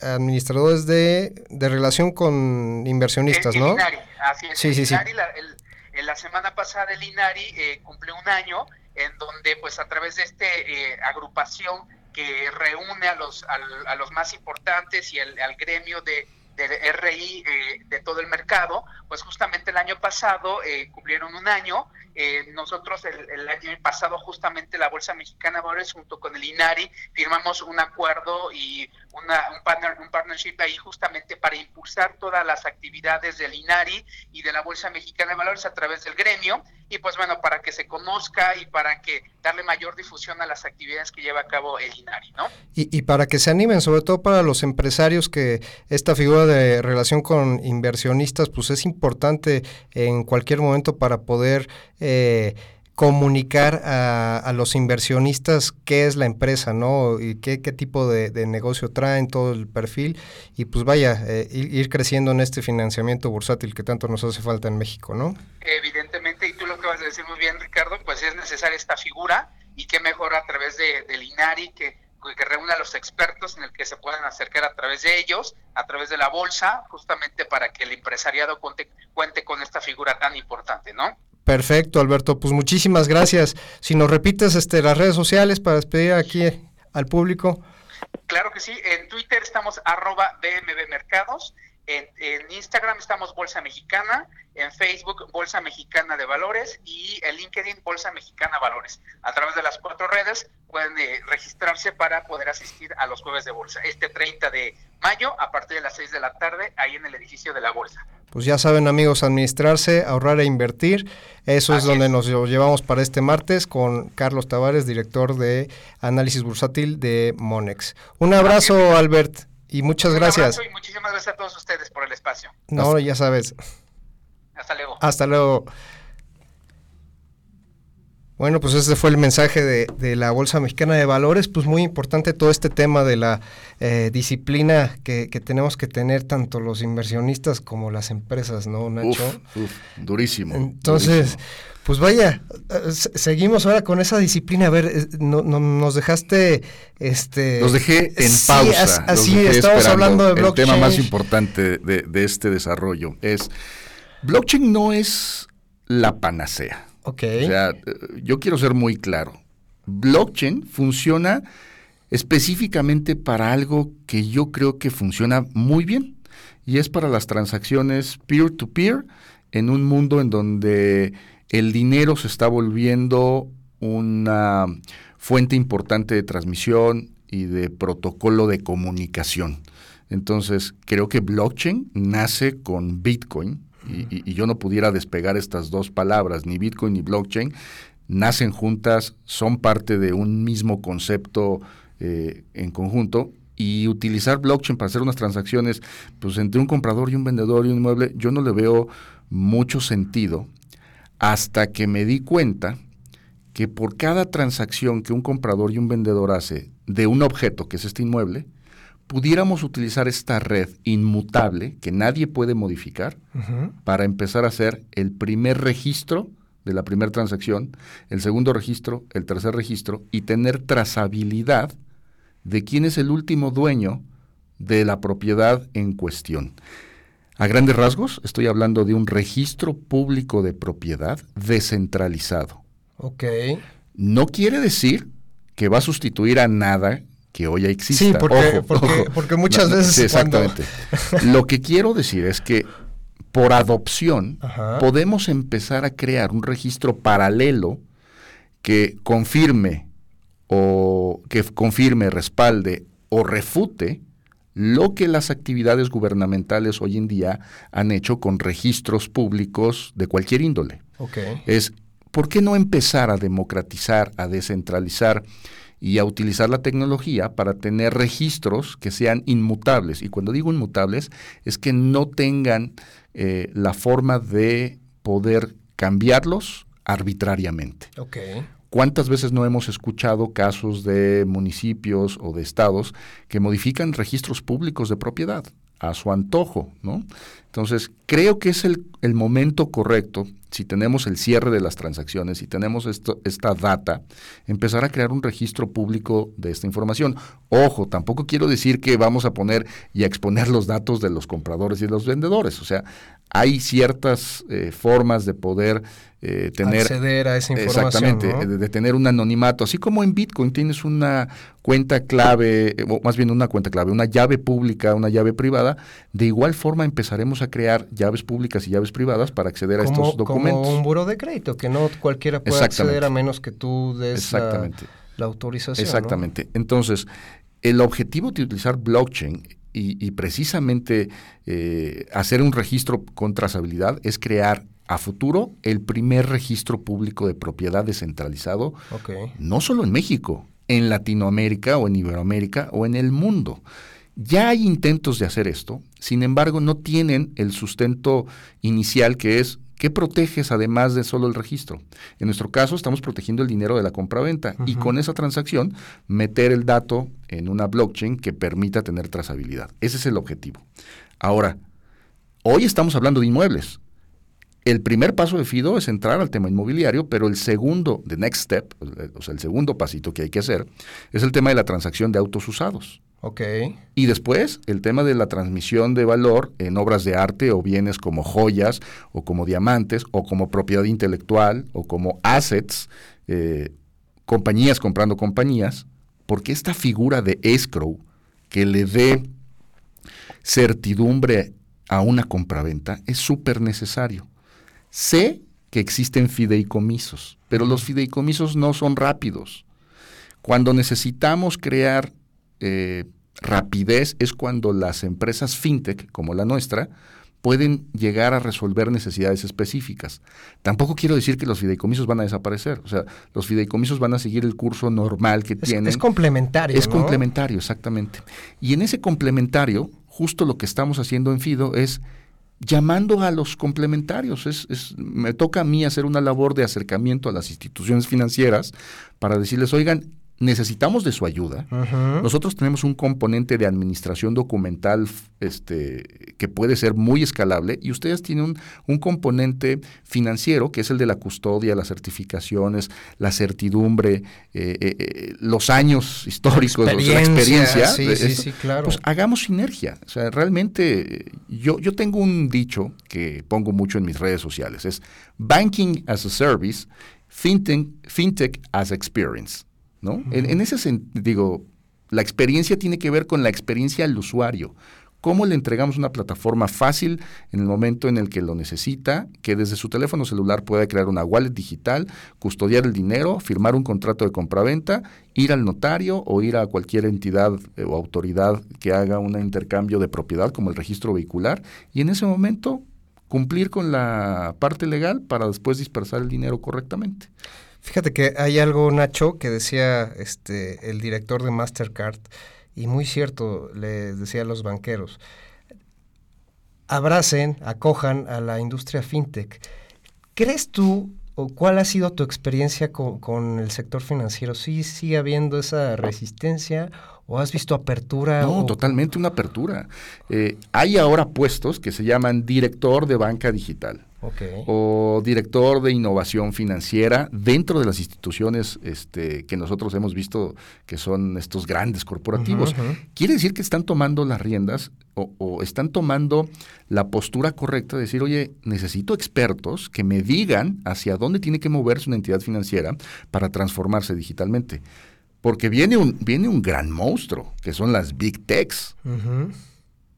Administradores de, de, Relación con Inversionistas, el, ¿no? INARI, así es. Sí, el sí, INARI, sí. La, el, la semana pasada el INARI eh, cumplió un año en donde pues a través de esta eh, agrupación que reúne a los, a, a los más importantes y el, al gremio de del RI eh, de todo el mercado, pues justamente el año pasado eh, cumplieron un año. Eh, nosotros el, el, año pasado justamente la Bolsa Mexicana de Valores junto con el INARI firmamos un acuerdo y una, un, un partnership ahí justamente para impulsar todas las actividades del INARI y de la Bolsa Mexicana de Valores a través del gremio. y pues bueno, para que se conozca y para que darle mayor difusión a las actividades que lleva a cabo el INARI, ¿no? Y, y para que se animen, sobre todo para los empresarios, que esta figura de relación con inversionistas, pues es importante en cualquier momento para poder... Eh, comunicar a, los inversionistas qué es la empresa, ¿no? Y qué, qué tipo de, negocio traen, todo el perfil, y pues vaya, eh, ir, creciendo en este financiamiento bursátil que tanto nos hace falta en México, ¿no? Evidentemente, y tú lo que vas a decir muy bien, Ricardo, pues es necesaria esta figura, y qué mejor a través de, del INARI que que reúna a los expertos en el que se puedan acercar a través de ellos, a través de la bolsa, justamente para que el empresariado cuente, cuente con esta figura tan importante, ¿no? Perfecto, Alberto. Pues muchísimas gracias. Si nos repites este, las redes sociales para despedir aquí al público. Claro que sí. En Twitter estamos arroba BMB Mercados. En, en, Instagram estamos Bolsa Mexicana, en Facebook Bolsa Mexicana de Valores y en LinkedIn Bolsa Mexicana Valores. A través de las cuatro redes pueden eh, registrarse para poder asistir a los jueves de bolsa. Este 30 de mayo a partir de las 6 de la tarde ahí en el edificio de la bolsa. Pues ya saben amigos, administrarse, ahorrar e invertir. Eso es donde nos llevamos para este martes con Carlos Tavares, director de análisis bursátil de Monex. Un abrazo, Albert. Y muchas gracias. y muchísimas gracias a todos ustedes por el espacio. No, ya sabes. Hasta luego. Hasta luego. Bueno, pues ese fue el mensaje de, la Bolsa Mexicana de Valores, pues muy importante todo este tema de la eh, disciplina que, tenemos que tener tanto los inversionistas como las empresas, ¿no, Nacho? durísimo. Entonces, pues vaya, eh, seguimos ahora con esa disciplina. A ver, no, nos dejaste, este... Los dejé en pausa. así, estamos hablando de blockchain. El tema más importante de, de este desarrollo es, blockchain no es la panacea. Ok. O sea, yo quiero ser muy claro. Blockchain funciona específicamente para algo que yo creo que funciona muy bien y es para las transacciones peer-to-peer en un mundo en donde el dinero se está volviendo una fuente importante de transmisión y de protocolo de comunicación. Entonces, creo que blockchain nace con Bitcoin, y, yo no pudiera despegar estas dos palabras, ni Bitcoin ni blockchain, nacen juntas, son parte de un mismo concepto eh, en conjunto y utilizar blockchain para hacer unas transacciones pues entre un comprador y un vendedor y un inmueble, yo no le veo mucho sentido hasta que me di cuenta que por cada transacción que un comprador y un vendedor hace de un objeto, que es este inmueble, pudiéramos utilizar esta red inmutable que nadie puede modificar para empezar a hacer el primer registro de la primera transacción, el segundo registro, el tercer registro y tener trazabilidad de quién es el último dueño de la propiedad en cuestión. A grandes rasgos, estoy hablando de un registro público de propiedad descentralizado. Ok. No quiere decir que va a sustituir a nada que hoy exista. Sí, porque, porque, muchas veces. exactamente. Lo que quiero decir es que por adopción podemos empezar a crear un registro paralelo que confirme o que confirme, respalde o refute lo que las actividades gubernamentales hoy en día han hecho con registros públicos de cualquier índole. Es, ¿por qué no empezar a democratizar, a descentralizar y a utilizar la tecnología para tener registros que sean inmutables. Y cuando digo inmutables es que no tengan eh, la forma de poder cambiarlos arbitrariamente. ¿Cuántas veces no hemos escuchado casos de municipios o de estados que modifican registros públicos de propiedad a su antojo, ¿no? Entonces, creo que es el, momento correcto si tenemos el cierre de las transacciones, si tenemos esto, esta data, empezar a crear un registro público de esta información. Ojo, tampoco quiero decir que vamos a poner y a exponer los datos de los compradores y de los vendedores. O sea, hay ciertas eh, formas de poder eh, tener... Acceder a esa información. Exactamente, de, tener un anonimato. Así como en Bitcoin tienes una cuenta clave, o más bien una cuenta clave, una llave pública, una llave privada, de igual forma empezaremos a crear llaves públicas y llaves privadas para acceder a estos documentos. Como un buro de crédito, que no cualquiera puede acceder a menos que tú des la, autorización. Exactamente. Entonces, el objetivo de utilizar blockchain y, precisamente eh, hacer un registro con trazabilidad es crear a futuro el primer registro público de propiedad descentralizado, no solo en México, en Latinoamérica o en Iberoamérica o en el mundo. Ya hay intentos de hacer esto, sin embargo no tienen el sustento inicial que es ¿Qué proteges además de solo el registro? En nuestro caso estamos protegiendo el dinero de la compra-venta y con esa transacción meter el dato en una blockchain que permita tener trazabilidad. Ese es el objetivo. Ahora, hoy estamos hablando de inmuebles. El primer paso de FIDO es entrar al tema inmobiliario, pero el segundo, the next step, o sea, el segundo pasito que hay que hacer, es el tema de la transacción de autos usados. Ok. Y después, el tema de la transmisión de valor en obras de arte o bienes como joyas o como diamantes o como propiedad intelectual o como assets, eh, compañías comprando compañías, porque esta figura de escrow que le dé certidumbre a una compraventa es súper necesario. Sé que existen fideicomisos, pero los fideicomisos no son rápidos. Cuando necesitamos crear eh, rapidez es cuando las empresas fintech, como la nuestra, pueden llegar a resolver necesidades específicas. Tampoco quiero decir que los fideicomisos van a desaparecer. O sea, los fideicomisos van a seguir el curso normal que tienen. Es complementario. Es complementario, exactamente. Y en ese complementario, justo lo que estamos haciendo en FIDO es llamando a los complementarios. Es, me toca a mí hacer una labor de acercamiento a las instituciones financieras para decirles, oigan, necesitamos de su ayuda. Nosotros tenemos un componente de administración documental este, que puede ser muy escalable y ustedes tienen un, componente financiero que es el de la custodia, las certificaciones, la certidumbre, eh, eh, eh, los años históricos, la experiencia. Sí, sí, sí, claro. Pues hagamos sinergia. O sea, realmente yo, yo tengo un dicho que pongo mucho en mis redes sociales, es Banking as a Service, FinTech, fintech as Experience. En, ese sentido, digo, la experiencia tiene que ver con la experiencia al usuario. ¿Cómo le entregamos una plataforma fácil en el momento en el que lo necesita, que desde su teléfono celular pueda crear una wallet digital, custodiar el dinero, firmar un contrato de compraventa, ir al notario o ir a cualquier entidad eh, o autoridad que haga un intercambio de propiedad como el registro vehicular y en ese momento cumplir con la parte legal para después dispersar el dinero correctamente? Fíjate que hay algo, Nacho, que decía este el director de Mastercard, y muy cierto, le decía a los banqueros, abracen, acojan a la industria fintech. ¿Crees tú o cuál ha sido tu experiencia con, el sector financiero? ¿Sí sigue habiendo esa resistencia o has visto apertura? No, totalmente una apertura. Eh, hay ahora puestos que se llaman director de banca digital o director de innovación financiera dentro de las instituciones este, que nosotros hemos visto que son estos grandes corporativos. Quiere decir que están tomando las riendas o, están tomando la postura correcta de decir, oye, necesito expertos que me digan hacia dónde tiene que moverse una entidad financiera para transformarse digitalmente. Porque viene un, viene un gran monstruo, que son las big techs.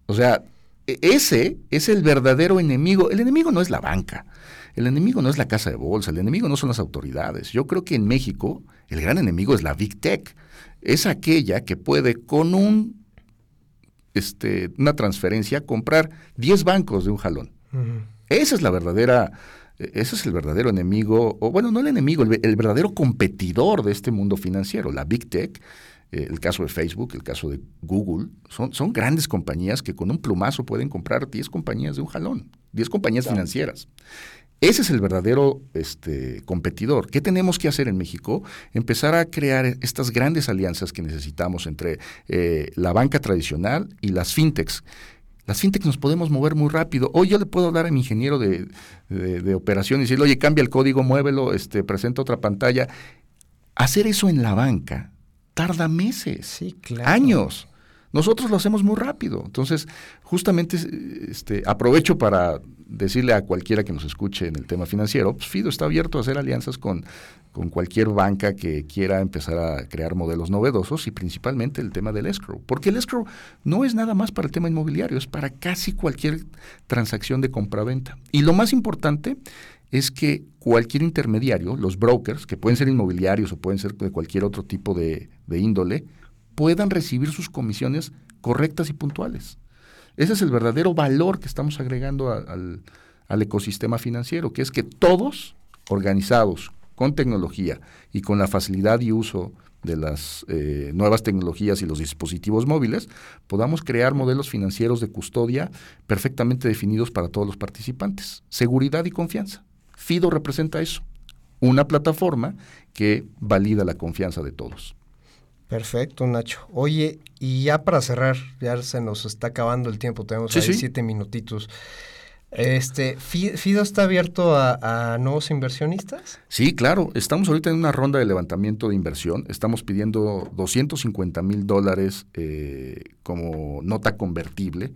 O sea, ese es el verdadero enemigo. El enemigo no es la banca, el enemigo no es la casa de bolsa, el enemigo no son las autoridades. Yo creo que en México el gran enemigo es la Big Tech. Es aquella que puede con un, este, una transferencia comprar 10 bancos de un jalón. Esa es la verdadera, ese es el verdadero enemigo, o bueno, no el enemigo, el verdadero competidor de este mundo financiero, la Big Tech eh, el caso de Facebook, el caso de Google, son, son grandes compañías que con un plumazo pueden comprar 10 compañías de un jalón, 10 compañías financieras. Ese es el verdadero este, competidor. ¿Qué tenemos que hacer en México? Empezar a crear estas grandes alianzas que necesitamos entre eh, la banca tradicional y las fintechs. Las fintechs nos podemos mover muy rápido. Hoy yo le puedo hablar a mi ingeniero de, de, operación y decirle, oye, cambia el código, muévelo, este, presenta otra pantalla. Hacer eso en la banca tarda meses, años. Nosotros lo hacemos muy rápido. Entonces, justamente este, aprovecho para decirle a cualquiera que nos escuche en el tema financiero, pues Fido está abierto a hacer alianzas con, con cualquier banca que quiera empezar a crear modelos novedosos y principalmente el tema del escrow. Porque el escrow no es nada más para el tema inmobiliario, es para casi cualquier transacción de compra-venta. Y lo más importante es que cualquier intermediario, los brokers, que pueden ser inmobiliarios o pueden ser de cualquier otro tipo de, índole, puedan recibir sus comisiones correctas y puntuales. Ese es el verdadero valor que estamos agregando al, al ecosistema financiero, que es que todos organizados con tecnología y con la facilidad y uso de las eh, nuevas tecnologías y los dispositivos móviles, podamos crear modelos financieros de custodia perfectamente definidos para todos los participantes. Seguridad y confianza. FIDO representa eso, una plataforma que valida la confianza de todos. Perfecto, Nacho. Oye, y ya para cerrar, ya se nos está acabando el tiempo, tenemos ahí siete minutitos. Este, ¿Fido está abierto a, nuevos inversionistas? Sí, claro. Estamos ahorita en una ronda de levantamiento de inversión. Estamos pidiendo 250 mil dólares eh, como nota convertible.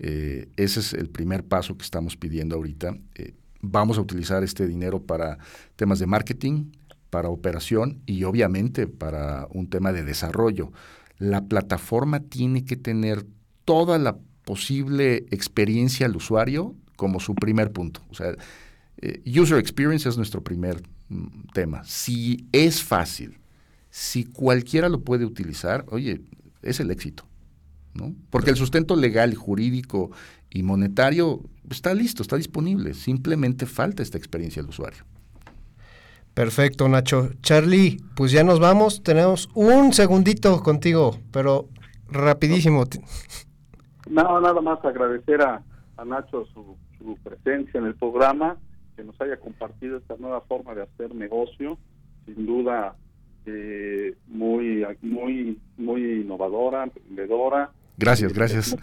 Eh, ese es el primer paso que estamos pidiendo ahorita. Eh, vamos a utilizar este dinero para temas de marketing, para operación y obviamente para un tema de desarrollo. La plataforma tiene que tener toda la posible experiencia al usuario como su primer punto. O sea, eh, user experience es nuestro primer mm, tema. Si es fácil, si cualquiera lo puede utilizar, oye, es el éxito. ¿no? Porque el sustento legal, jurídico y monetario está listo, está disponible. Simplemente falta esta experiencia del usuario. Perfecto, Nacho. Charlie, pues ya nos vamos. Tenemos un segundito contigo, pero rapidísimo. No, nada más agradecer a, Nacho su, presencia en el programa, que nos haya compartido esta nueva forma de hacer negocio, sin duda eh, muy, muy, muy innovadora, emprendedora. Gracias, gracias.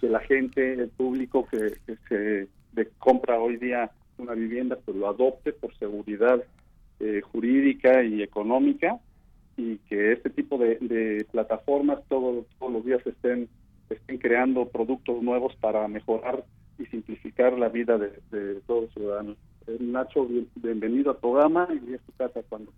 Que la gente, el público que, se de compra hoy día una vivienda, pues lo adopte por seguridad eh, jurídica y económica y que este tipo de, plataformas todos, todos los días estén, estén creando productos nuevos para mejorar y simplificar la vida de, todos los ciudadanos. Eh, Nacho, bienvenido al programa y es tu casa cuando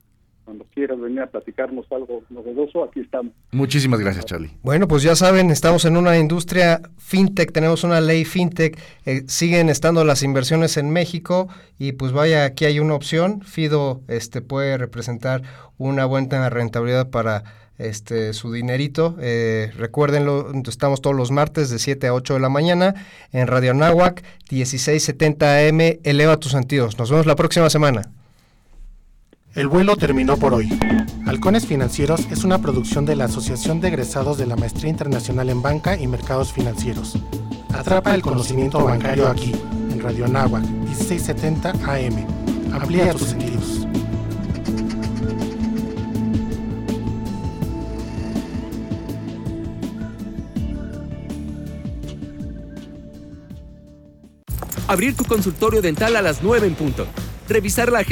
cuando quieras venir a platicarnos algo novedoso, aquí estamos. Muchísimas gracias, Charlie. Bueno, pues ya saben, estamos en una industria fintech, tenemos una ley fintech, eh, siguen estando las inversiones en México y pues vaya, aquí hay una opción, Fido este puede representar una buena rentabilidad para este su dinerito. Eh, recuérdenlo, estamos todos los martes de 7 a 8 de la mañana en Radio Nahuac, 1670 AM, eleva tus sentidos. Nos vemos la próxima semana. El vuelo terminó por hoy. Halcones Financieros es una producción de la Asociación de Egresados de la Maestría Internacional en Banca y Mercados Financieros. Atrapa el conocimiento bancario aquí, en Radio Anáhuac, 1670 AM. Amplía tus sentidos. Abrir tu consultorio dental a las 9 en punto. Revisar la agenda